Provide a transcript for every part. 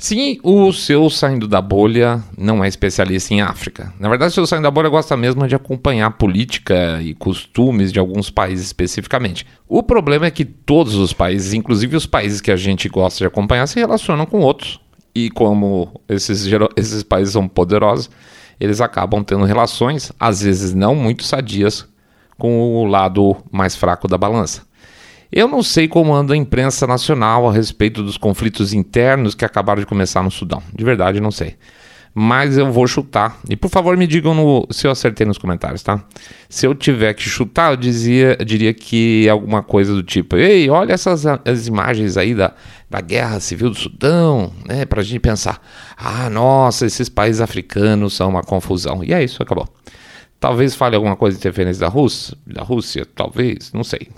Sim, o seu saindo da bolha não é especialista em África. Na verdade, o seu saindo da bolha gosta mesmo de acompanhar a política e costumes de alguns países especificamente. O problema é que todos os países, inclusive os países que a gente gosta de acompanhar, se relacionam com outros. E como esses, esses países são poderosos, eles acabam tendo relações, às vezes não muito sadias, com o lado mais fraco da balança. Eu não sei como anda a imprensa nacional a respeito dos conflitos internos que acabaram de começar no Sudão. De verdade, não sei. Mas eu vou chutar. E por favor, me digam no, se eu acertei nos comentários, tá? Se eu tiver que chutar, eu, dizia, eu diria que alguma coisa do tipo: Ei, olha essas as imagens aí da, da guerra civil do Sudão, né? Pra gente pensar: ah, nossa, esses países africanos são uma confusão. E é isso, acabou. Talvez fale alguma coisa de interferência da Rússia, da Rússia, talvez, não sei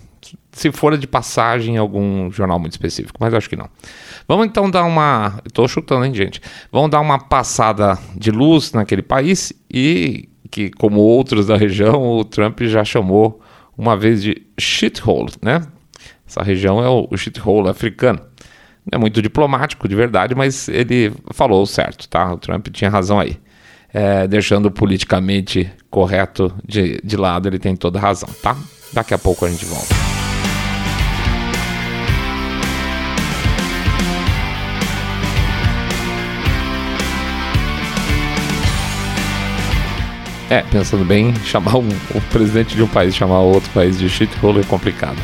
se for de passagem em algum jornal muito específico, mas acho que não. Vamos então dar uma. Estou chutando, hein, gente? Vamos dar uma passada de luz naquele país e que, como outros da região, o Trump já chamou uma vez de shithole, né? Essa região é o shithole africano. Não é muito diplomático, de verdade, mas ele falou certo, tá? O Trump tinha razão aí. É, deixando politicamente correto de, de lado, ele tem toda razão, tá? Daqui a pouco a gente volta. É, pensando bem, chamar um, o presidente de um país, chamar outro país de shithole é complicado.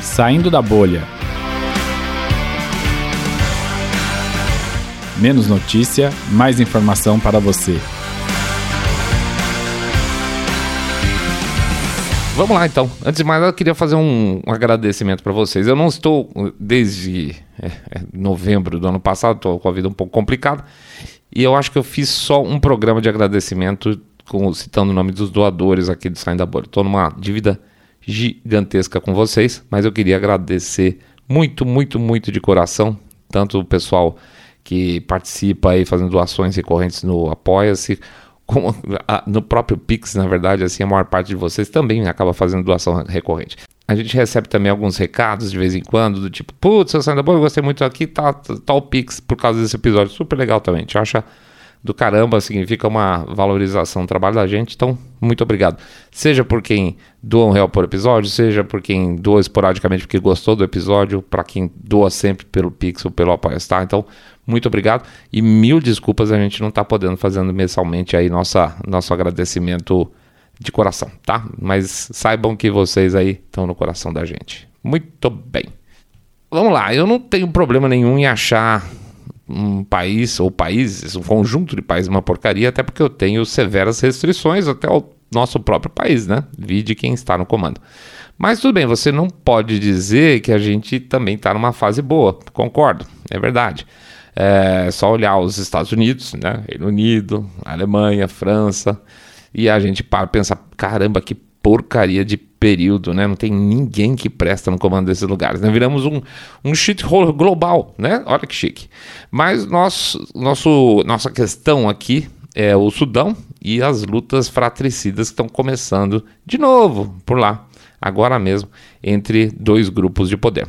Saindo da bolha. Menos notícia, mais informação para você. Vamos lá então. Antes de mais eu queria fazer um, um agradecimento para vocês. Eu não estou desde é, é, novembro do ano passado, estou com a vida um pouco complicada. E eu acho que eu fiz só um programa de agradecimento com, citando o nome dos doadores aqui do Saindo da Bolha. Estou numa dívida gigantesca com vocês, mas eu queria agradecer muito, muito, muito de coração, tanto o pessoal que participa aí fazendo doações recorrentes no Apoia-se, como a, no próprio Pix, na verdade, assim, a maior parte de vocês também acaba fazendo doação recorrente. A gente recebe também alguns recados de vez em quando, do tipo, putz, seu Sandra, eu gostei muito aqui, tá, tá o Pix por causa desse episódio. Super legal também. A gente acha do caramba, significa uma valorização do trabalho da gente. Então, muito obrigado. Seja por quem doa um real por episódio, seja por quem doa esporadicamente porque gostou do episódio, para quem doa sempre pelo Pix ou pelo apoio, tá? Então, muito obrigado e mil desculpas a gente não está podendo fazendo mensalmente aí nossa, nosso agradecimento de coração, tá? Mas saibam que vocês aí estão no coração da gente. Muito bem. Vamos lá, eu não tenho problema nenhum em achar um país ou países, um conjunto de países uma porcaria, até porque eu tenho severas restrições até o nosso próprio país, né? Vide quem está no comando. Mas tudo bem, você não pode dizer que a gente também está numa fase boa, concordo, é verdade. É só olhar os Estados Unidos, né? Reino Unido, Alemanha, França, e a gente para pensar, caramba, que porcaria de período, né? Não tem ninguém que presta no comando desses lugares. Né? Viramos um, um shithole global, né? Olha que chique. Mas nosso, nosso, nossa questão aqui é o Sudão e as lutas fratricidas que estão começando de novo por lá, agora mesmo, entre dois grupos de poder.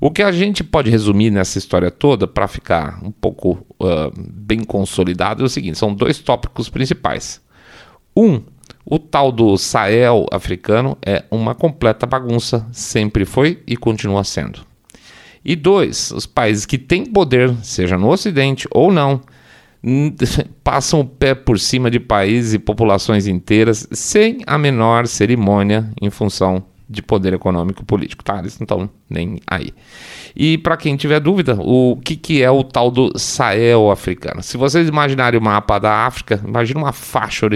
O que a gente pode resumir nessa história toda, para ficar um pouco uh, bem consolidado, é o seguinte: são dois tópicos principais. Um, o tal do Sahel africano é uma completa bagunça, sempre foi e continua sendo. E dois, os países que têm poder, seja no Ocidente ou não, passam o pé por cima de países e populações inteiras sem a menor cerimônia em função de poder econômico político, tá? Eles não estão nem aí. E para quem tiver dúvida, o que, que é o tal do Sahel africano? Se vocês imaginarem o mapa da África, imagine uma faixa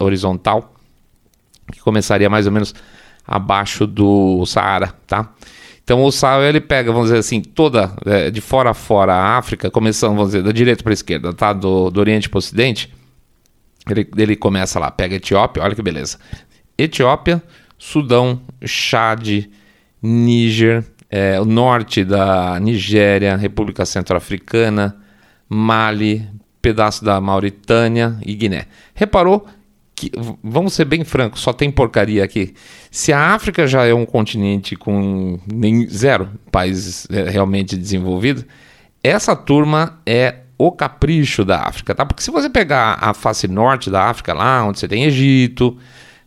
horizontal que começaria mais ou menos abaixo do Saara, tá? Então o Sahel ele pega, vamos dizer assim, toda é, de fora a fora a África, começando, vamos dizer, da direita para a esquerda, tá? Do, do Oriente para o Ocidente. Ele, ele começa lá, pega Etiópia, olha que beleza. Etiópia, Sudão, Chad, Níger, é, o norte da Nigéria, República Centro-Africana, Mali, pedaço da Mauritânia e Guiné. Reparou que, vamos ser bem francos, só tem porcaria aqui. Se a África já é um continente com nem zero países é, realmente desenvolvidos, essa turma é o capricho da África, tá? Porque se você pegar a face norte da África, lá onde você tem Egito,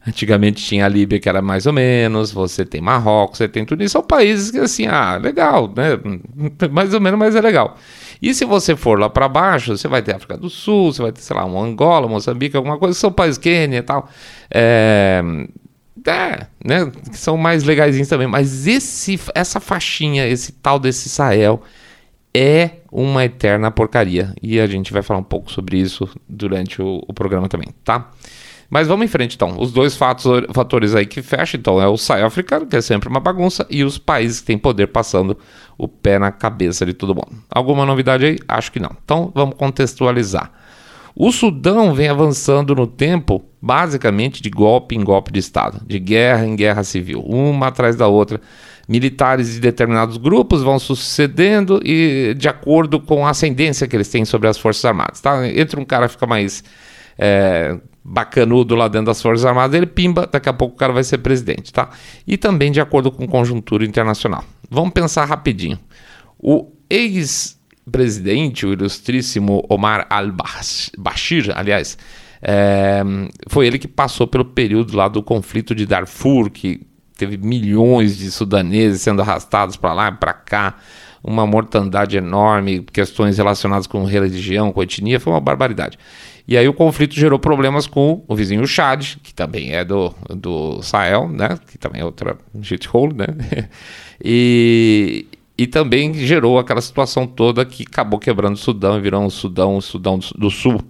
antigamente tinha a Líbia que era mais ou menos, você tem Marrocos, você tem tudo isso, são países que assim, ah, legal, né? Mais ou menos, mas é legal. E se você for lá para baixo, você vai ter África do Sul, você vai ter, sei lá, um Angola, Moçambique, alguma coisa, são países Quênia e tal. É, é, né? Que são mais legaisinhos também. Mas esse, essa faixinha, esse tal desse Sahel é uma eterna porcaria. E a gente vai falar um pouco sobre isso durante o, o programa também, tá? Mas vamos em frente então. Os dois fatores aí que fecham, então, é o Sahel africano, que é sempre uma bagunça, e os países que têm poder passando o pé na cabeça de todo mundo. Alguma novidade aí? Acho que não. Então vamos contextualizar. O Sudão vem avançando no tempo, basicamente de golpe em golpe de Estado, de guerra em guerra civil, uma atrás da outra militares de determinados grupos vão sucedendo e de acordo com a ascendência que eles têm sobre as Forças Armadas. Tá? Entre um cara fica mais é, bacanudo lá dentro das Forças Armadas, ele pimba, daqui a pouco o cara vai ser presidente. Tá? E também de acordo com conjuntura internacional. Vamos pensar rapidinho. O ex-presidente, o ilustríssimo Omar al-Bashir, aliás, é, foi ele que passou pelo período lá do conflito de Darfur, que teve milhões de sudaneses sendo arrastados para lá e para cá, uma mortandade enorme, questões relacionadas com religião, com etnia, foi uma barbaridade. E aí o conflito gerou problemas com o vizinho Chad, que também é do, do Sahel, né? Que também é outra shithole, né? e, e também gerou aquela situação toda que acabou quebrando o Sudão e virou um Sudão, um Sudão do, Sul.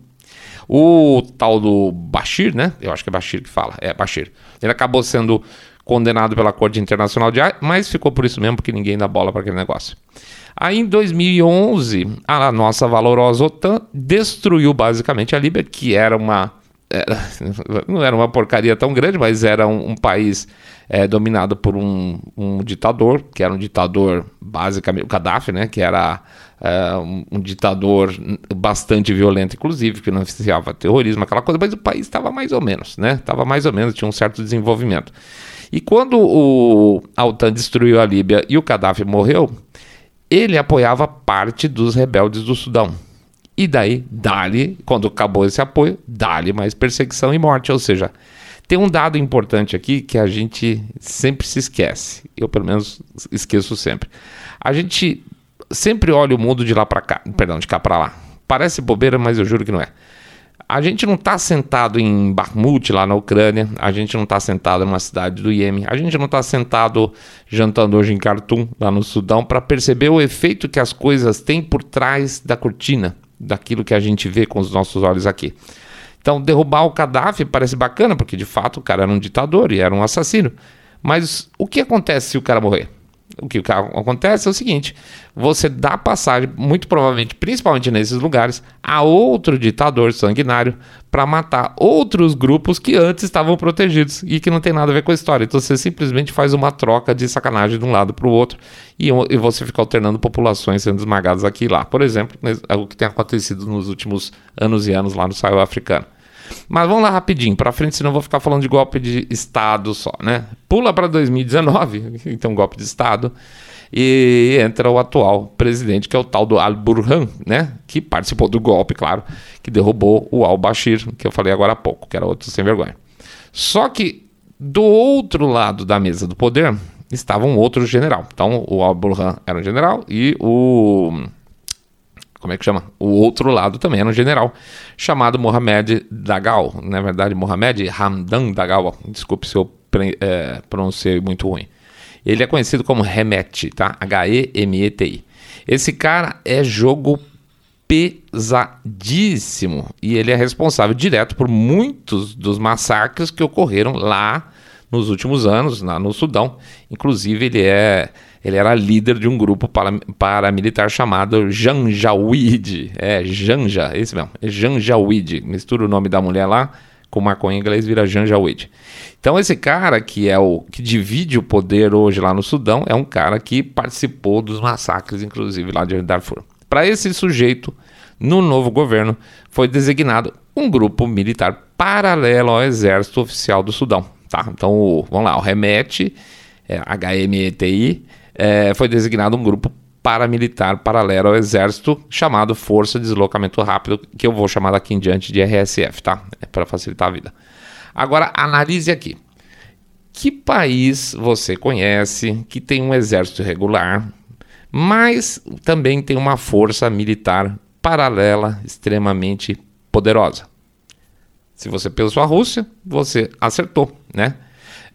O tal do Bashir, né? Eu acho que é Bashir que fala, é Bashir. Ele acabou sendo condenado pela Corte Internacional de Haia, mas ficou por isso mesmo, porque ninguém dá bola para aquele negócio. Aí em 2011, a nossa valorosa OTAN destruiu basicamente a Líbia, que era uma. Era, não era uma porcaria tão grande, mas era um, um país é, dominado por um, um, ditador, que era um ditador basicamente, o Gaddafi, né, que era é, um, um, ditador bastante violento, inclusive, que não financiava terrorismo, aquela coisa, mas o país estava mais ou menos, né, estava mais ou menos, tinha um certo desenvolvimento. E quando o, a OTAN destruiu a Líbia e o Gaddafi morreu, ele apoiava parte dos rebeldes do Sudão. E daí, dali, quando acabou esse apoio, dali mais perseguição e morte. Ou seja, tem um dado importante aqui que a gente sempre se esquece. Eu, pelo menos, esqueço sempre. A gente sempre olha o mundo de lá para cá, perdão, de cá para lá. Parece bobeira, mas eu juro que não é a gente não está sentado em Bakhmut, lá na Ucrânia, a gente não está sentado numa cidade do Iêmen, a gente não está sentado jantando hoje em Khartoum, lá no Sudão, para perceber o efeito que as coisas têm por trás da cortina, daquilo que a gente vê com os nossos olhos aqui. Então, derrubar o Gaddafi parece bacana, porque de fato o cara era um ditador e era um assassino. Mas o que acontece se o cara morrer? O que acontece é o seguinte: você dá passagem, muito provavelmente, principalmente nesses lugares, a outro ditador sanguinário para matar outros grupos que antes estavam protegidos e que não tem nada a ver com a história. Então você simplesmente faz uma troca de sacanagem de um lado para o outro e, e, você fica alternando populações sendo esmagadas aqui e lá. Por exemplo, é o que tem acontecido nos últimos anos e anos lá no Sahel africano. Mas vamos lá rapidinho, para frente, senão vou ficar falando de golpe de Estado só, né? Pula para 2019, então golpe de Estado, e entra o atual presidente, que é o tal do Al-Burhan, né? Que participou do golpe, claro, que derrubou o Al-Bashir, que eu falei agora há pouco, que era outro sem vergonha. Só que do outro lado da mesa do poder estava um outro general. Então o Al-Burhan era um general e o como é que chama? O outro lado também era um general chamado Mohamed Dagal, na verdade Mohamed Hamdan Dagal, desculpe se eu é, pronunciei muito ruim. Ele é conhecido como Hemet, tá? H-E-M-E-T-I. Esse cara é jogo pesadíssimo e ele é responsável direto por muitos dos massacres que ocorreram lá nos últimos anos, lá no Sudão. Inclusive, ele é ele era líder de um grupo paramilitar chamado Janjaweed. É, Janja, esse mesmo, é Janjaweed. Mistura o nome da mulher lá com maconha em inglês, vira Janjaweed. Então esse cara que é o que divide o poder hoje lá no Sudão é um cara que participou dos massacres, inclusive lá de Darfur. Para esse sujeito, no novo governo foi designado um grupo militar paralelo ao exército oficial do Sudão. Tá? Então, vamos lá, o REMET, é, HMETI, é, foi designado um grupo paramilitar paralelo ao exército chamado Força de Deslocamento Rápido, que eu vou chamar daqui em diante de RSF, tá? É para facilitar a vida. Agora, analise aqui. Que país você conhece que tem um exército regular, mas também tem uma força militar paralela extremamente poderosa? Se você pensou a Rússia, você acertou, né?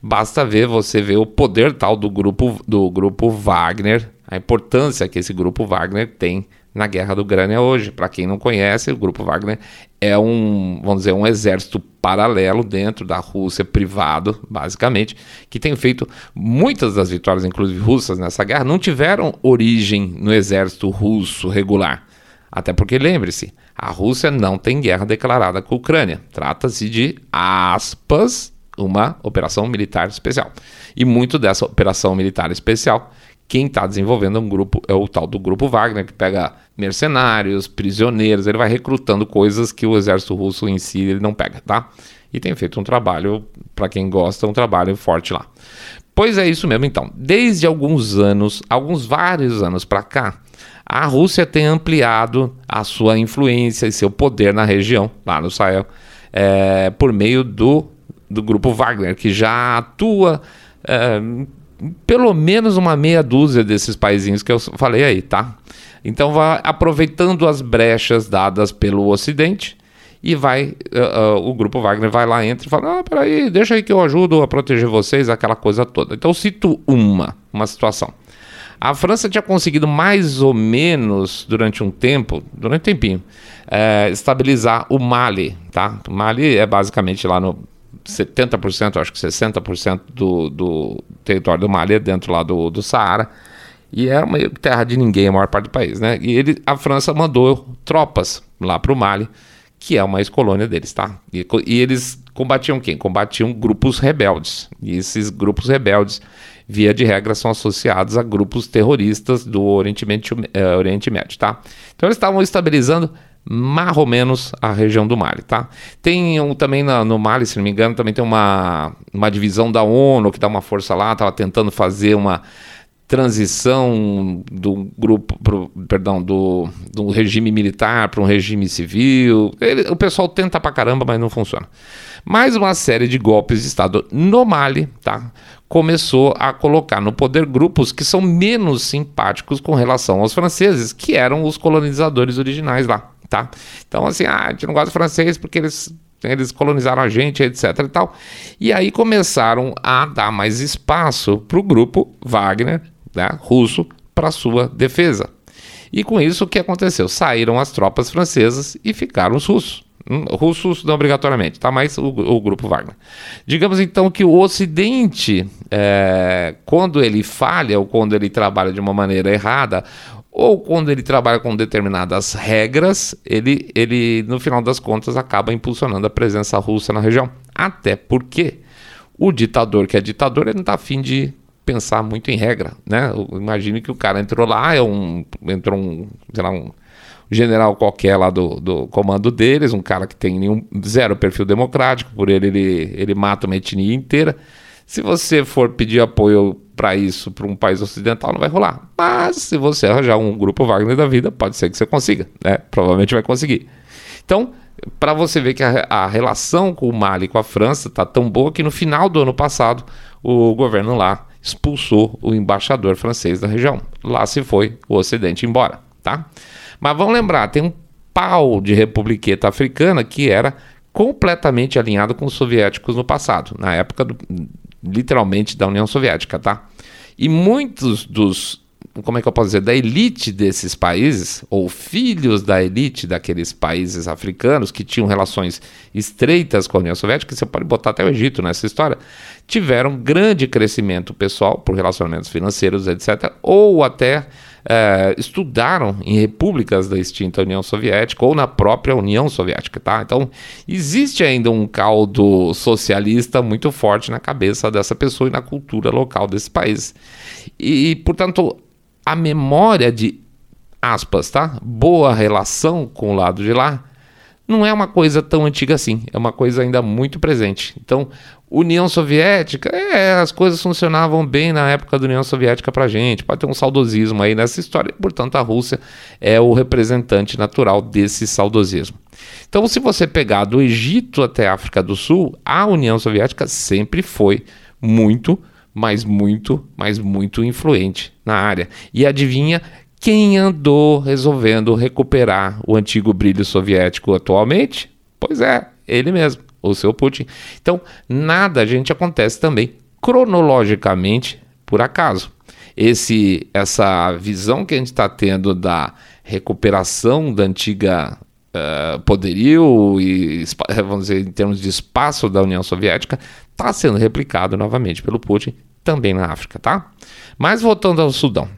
Basta ver, você ver o poder tal do grupo do grupo Wagner, a importância que esse grupo Wagner tem na guerra do Ucrânia hoje. Para quem não conhece, o grupo Wagner é um, vamos dizer, um exército paralelo dentro da Rússia, privado, basicamente, que tem feito muitas das vitórias, inclusive russas, nessa guerra, não tiveram origem no exército russo regular. Até porque, lembre-se, a Rússia não tem guerra declarada com a Ucrânia. Trata-se de, aspas, uma operação militar especial. E muito dessa operação militar especial, quem está desenvolvendo é um grupo, é o tal do grupo Wagner, que pega mercenários, prisioneiros, ele vai recrutando coisas que o exército russo em si ele não pega, tá? E tem feito um trabalho, para quem gosta, um trabalho forte lá. Pois é isso mesmo, então. Desde alguns anos, alguns vários anos para cá, a Rússia tem ampliado a sua influência e seu poder na região, lá no Sahel, é, por meio do do grupo Wagner, que já atua é, pelo menos uma meia dúzia desses paizinhos que eu falei aí, tá? Então vai aproveitando as brechas dadas pelo Ocidente e vai uh, uh, o grupo Wagner vai lá entra e fala: "Ah, peraí, deixa aí que eu ajudo a proteger vocês", aquela coisa toda. Então cito uma, uma situação. A França tinha conseguido mais ou menos durante um tempo, durante um tempinho, é, estabilizar o Mali, tá? O Mali é basicamente lá no 70%, acho que 60% do, do território do Mali dentro lá do, do Saara. E é uma terra de ninguém, a maior parte do país, né? E ele, a França mandou tropas lá para o Mali, que é uma ex-colônia deles, tá? E, e, eles combatiam quem? Combatiam grupos rebeldes. E esses grupos rebeldes, via de regra, são associados a grupos terroristas do Oriente Médio, é, Oriente Médio tá? Então eles estavam estabilizando mais ou menos a região do Mali, tá? Tem um, também na, no Mali, se não me engano, também tem uma, uma divisão da ONU que dá uma força lá, estava tentando fazer uma transição do grupo, pro, perdão, do, do regime militar para um regime civil. Ele, o pessoal tenta pra caramba, mas não funciona. Mais uma série de golpes de Estado no Mali, tá? Começou a colocar no poder grupos que são menos simpáticos com relação aos franceses, que eram os colonizadores originais lá tá? Então, assim, ah, a gente não gosta de francês porque eles, eles colonizaram a gente, etc e tal. E aí começaram a dar mais espaço para o grupo Wagner, né, russo, para sua defesa. E com isso, o que aconteceu? Saíram as tropas francesas e ficaram os russos. Hum, russos não obrigatoriamente, tá? Mas o, o, grupo Wagner. Digamos então que o Ocidente, é, quando ele falha ou quando ele trabalha de uma maneira errada, ou quando ele trabalha com determinadas regras, ele, ele no final das contas acaba impulsionando a presença russa na região. Até porque o ditador que é ditador, ele não está afim de pensar muito em regra, né? Imagine que o cara entrou lá, é um, entrou um, sei lá, um general qualquer lá do, do comando deles, um cara que tem nenhum, zero perfil democrático, por ele, ele ele mata uma etnia inteira. Se você for pedir apoio para isso para um país ocidental, não vai rolar. Mas se você arranjar um grupo Wagner da vida, pode ser que você consiga, né? Provavelmente vai conseguir. Então, para você ver que a, a, relação com o Mali com a França está tão boa que no final do ano passado o governo lá expulsou o embaixador francês da região. Lá se foi o Ocidente embora, tá? Mas vamos lembrar, tem um pau de republiqueta africana que era completamente alinhado com os soviéticos no passado, na época do, literalmente da União Soviética, tá? E muitos dos, como é que eu posso dizer, da elite desses países, ou filhos da elite daqueles países africanos que tinham relações estreitas com a União Soviética, você pode botar até o Egito nessa história, tiveram grande crescimento pessoal por relacionamentos financeiros, etc., ou até é, estudaram em repúblicas da extinta União Soviética ou na própria União Soviética, tá? Então, existe ainda um caldo socialista muito forte na cabeça dessa pessoa e na cultura local desse país. E, portanto, a memória de aspas, tá? Boa relação com o lado de lá, não é uma coisa tão antiga assim, é uma coisa ainda muito presente. Então, União Soviética, é, as coisas funcionavam bem na época da União Soviética pra gente, pode ter um saudosismo aí nessa história, portanto, a Rússia é o representante natural desse saudosismo. Então, se você pegar do Egito até a África do Sul, a União Soviética sempre foi muito, mas muito, mas muito influente na área. E adivinha quem andou resolvendo recuperar o antigo brilho soviético atualmente? Pois é, ele mesmo, o seu Putin. Então, nada, a gente, acontece também cronologicamente por acaso. Esse, essa visão que a gente está tendo da recuperação da antiga uh, poderio e, vamos dizer, em termos de espaço da União Soviética, está sendo replicado novamente pelo Putin também na África, tá? Mas voltando ao Sudão.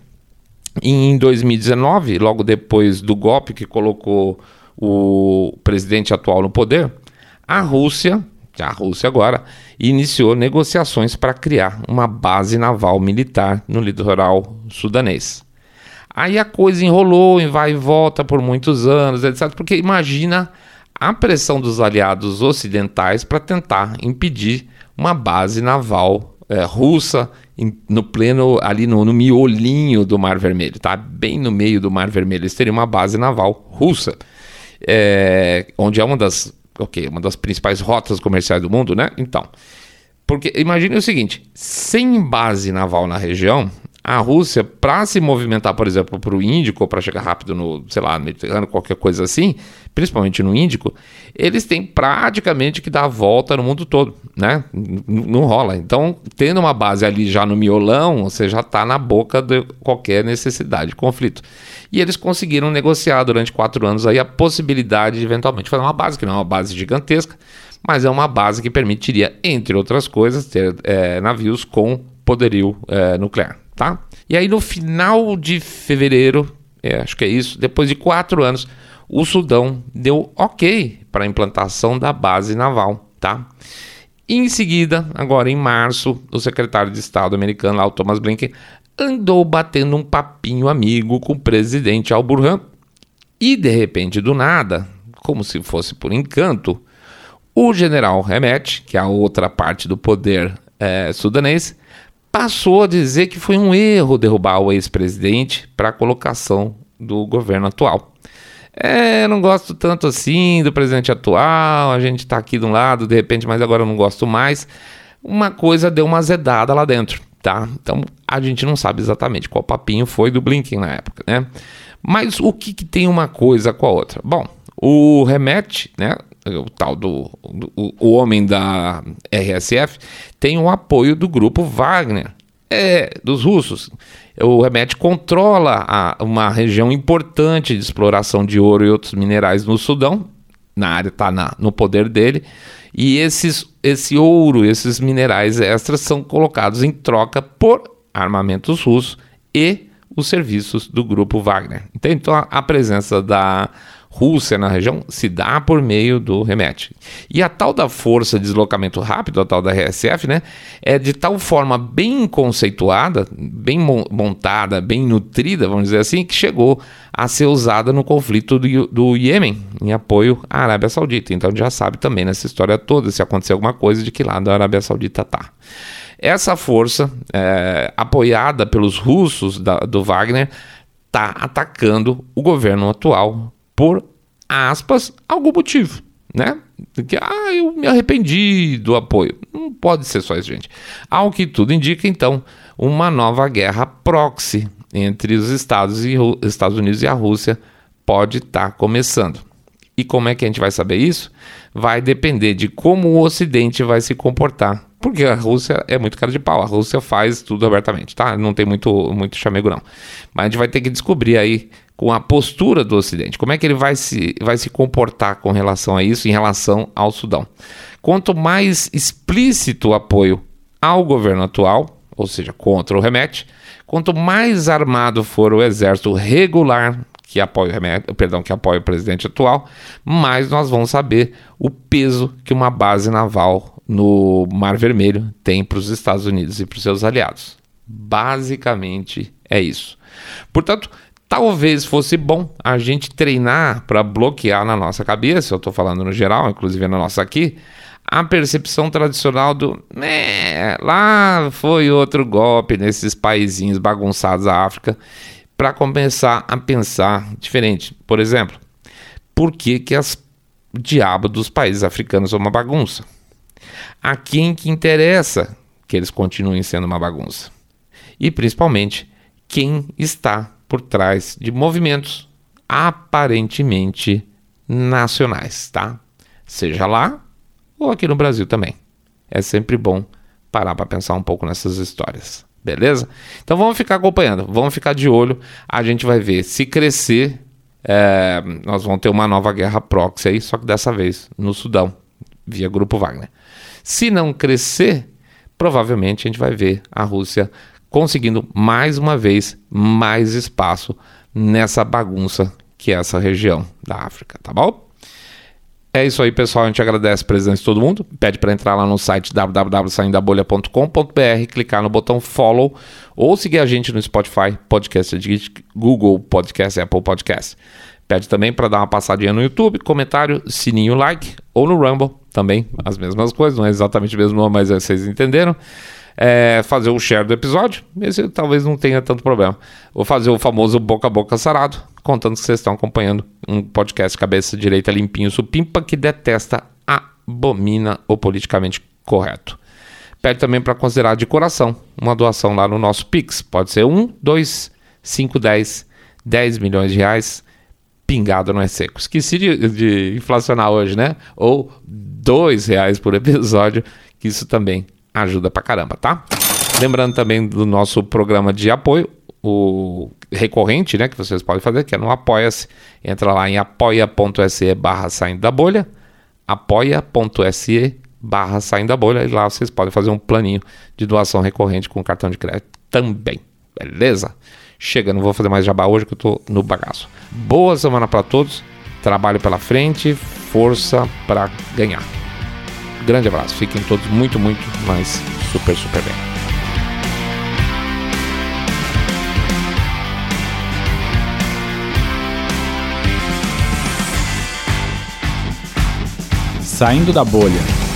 Em 2019, logo depois do golpe que colocou o presidente atual no poder, a Rússia, a Rússia agora, iniciou negociações para criar uma base naval militar no litoral sudanês. Aí a coisa enrolou, vai e volta por muitos anos, etc. Porque imagina a pressão dos aliados ocidentais para tentar impedir uma base naval é, russa em, no pleno, ali no, no, miolinho do Mar Vermelho, tá? Bem no meio do Mar Vermelho. Eles teriam uma base naval russa, é, onde é uma das, okay, uma das principais rotas comerciais do mundo, né? Então, porque imagine o seguinte: sem base naval na região, a Rússia, para se movimentar, por exemplo, para o Índico, para chegar rápido no, sei lá, no Mediterrâneo, qualquer coisa assim, principalmente no Índico, eles têm praticamente que dar a volta no mundo todo, né? não rola. Então, tendo uma base ali já no miolão, você já está na boca de qualquer necessidade de conflito. E eles conseguiram negociar durante quatro anos aí a possibilidade de eventualmente fazer uma base, que não é uma base gigantesca, mas é uma base que permitiria, entre outras coisas, ter é, navios com poderio é, nuclear tá? E aí no final de fevereiro, é, acho que é isso, depois de quatro anos, o Sudão deu ok para a implantação da base naval, tá? Em seguida, agora em março, o secretário de Estado americano, lá, o Thomas Blinken, andou batendo um papinho amigo com o presidente Al-Burhan. E de repente, do nada, como se fosse por encanto, o general Hemet, que é a outra parte do poder é, sudanês, passou a dizer que foi um erro derrubar o ex-presidente para a colocação do governo atual. É, não gosto tanto assim do presidente atual, a gente está aqui de um lado, de repente, mas agora eu não gosto mais. Uma coisa deu uma azedada lá dentro, tá? Então a gente não sabe exatamente qual papinho foi do Blinken na época, né? Mas o que, que tem uma coisa com a outra? Bom, o Remete, né, o tal do, do o homem da RSF, tem o apoio do grupo Wagner, é, dos russos. O Remet controla a, uma região importante de exploração de ouro e outros minerais no Sudão, na área está no poder dele, e esses, esse ouro, esses minerais extras são colocados em troca por armamentos russos e os serviços do grupo Wagner. Então a, a presença da Rússia na região se dá por meio do remete. E a tal da força de deslocamento rápido, a tal da RSF, né, é de tal forma bem conceituada, bem montada, bem nutrida, vamos dizer assim, que chegou a ser usada no conflito do, do Iêmen, em apoio à Arábia Saudita. Então já sabe também nessa história toda, se acontecer alguma coisa, de que lado a Arábia Saudita está. Essa força, é, apoiada pelos russos da, do Wagner, está atacando o governo atual por aspas, algum motivo, né? Que, ah, eu me arrependi do apoio. Não pode ser só isso, gente. Ao que tudo indica, então, uma nova guerra proxy entre os Estados, e, Estados Unidos e a Rússia pode estar tá começando. E como é que a gente vai saber isso? Vai depender de como o Ocidente vai se comportar. Porque a Rússia é muito cara de pau. A Rússia faz tudo abertamente, tá? Não tem muito, muito chamego, não. Mas a gente vai ter que descobrir aí com a postura do Ocidente. Como é que ele vai se, vai se comportar com relação a isso, em relação ao Sudão? Quanto mais explícito o apoio ao governo atual, ou seja, contra o remete, quanto mais armado for o exército regular que apoia o perdão, que apoia o presidente atual, mais nós vamos saber o peso que uma base naval no Mar Vermelho tem para os Estados Unidos e para os seus aliados. Basicamente é isso. Portanto, talvez fosse bom a gente treinar para bloquear na nossa cabeça, eu estou falando no geral, inclusive na nossa aqui, a percepção tradicional do é, lá foi outro golpe nesses paizinhos bagunçados da África, para começar a pensar diferente. Por exemplo, por que, que as diabo dos países africanos são uma bagunça? A quem que interessa que eles continuem sendo uma bagunça? E principalmente, quem está por trás de movimentos aparentemente nacionais, tá? Seja lá ou aqui no Brasil também. É sempre bom parar para pensar um pouco nessas histórias, beleza? Então vamos ficar acompanhando, vamos ficar de olho. A gente vai ver se crescer, é, nós vamos ter uma nova guerra proxy aí, só que dessa vez no Sudão, via Grupo Wagner. Se não crescer, provavelmente a gente vai ver a Rússia conseguindo mais uma vez mais espaço nessa bagunça que é essa região da África, tá bom? É isso aí, pessoal. A gente agradece a presença de todo mundo. Pede para entrar lá no site www.saindabolha.com.br, clicar no botão follow ou seguir a gente no Spotify, Podcast Google Podcast, Apple Podcast. Pede também para dar uma passadinha no YouTube, comentário, sininho, like ou no Rumble também, as mesmas coisas, não é exatamente o mesmo nome, mas vocês entenderam é, fazer o share do episódio. Esse talvez não tenha tanto problema. Vou fazer o famoso boca a boca sarado, contando que vocês estão acompanhando um podcast cabeça direita limpinho supimpa que detesta, abomina o politicamente correto. Pede também para considerar de coração uma doação lá no nosso Pix. Pode ser 1, 2, 5, 10, 10 milhões de reais pingado não é seco. Esqueci de, de inflacionar hoje, né? Ou dois reais por episódio, que isso também ajuda pra caramba, tá? Lembrando também do nosso programa de apoio, o recorrente, né, que vocês podem fazer, que é no Apoia-se. Entra lá em apoia.se barra saindo da bolha, apoia.se barra saindo da bolha, e lá vocês podem fazer um planinho de doação recorrente com cartão de crédito também, beleza? Chega, não vou fazer mais jabá hoje que eu tô no bagaço. Boa semana para todos, trabalho pela frente, força para ganhar. Grande abraço. Fiquem todos muito, muito, mais super, super bem. Saindo da bolha.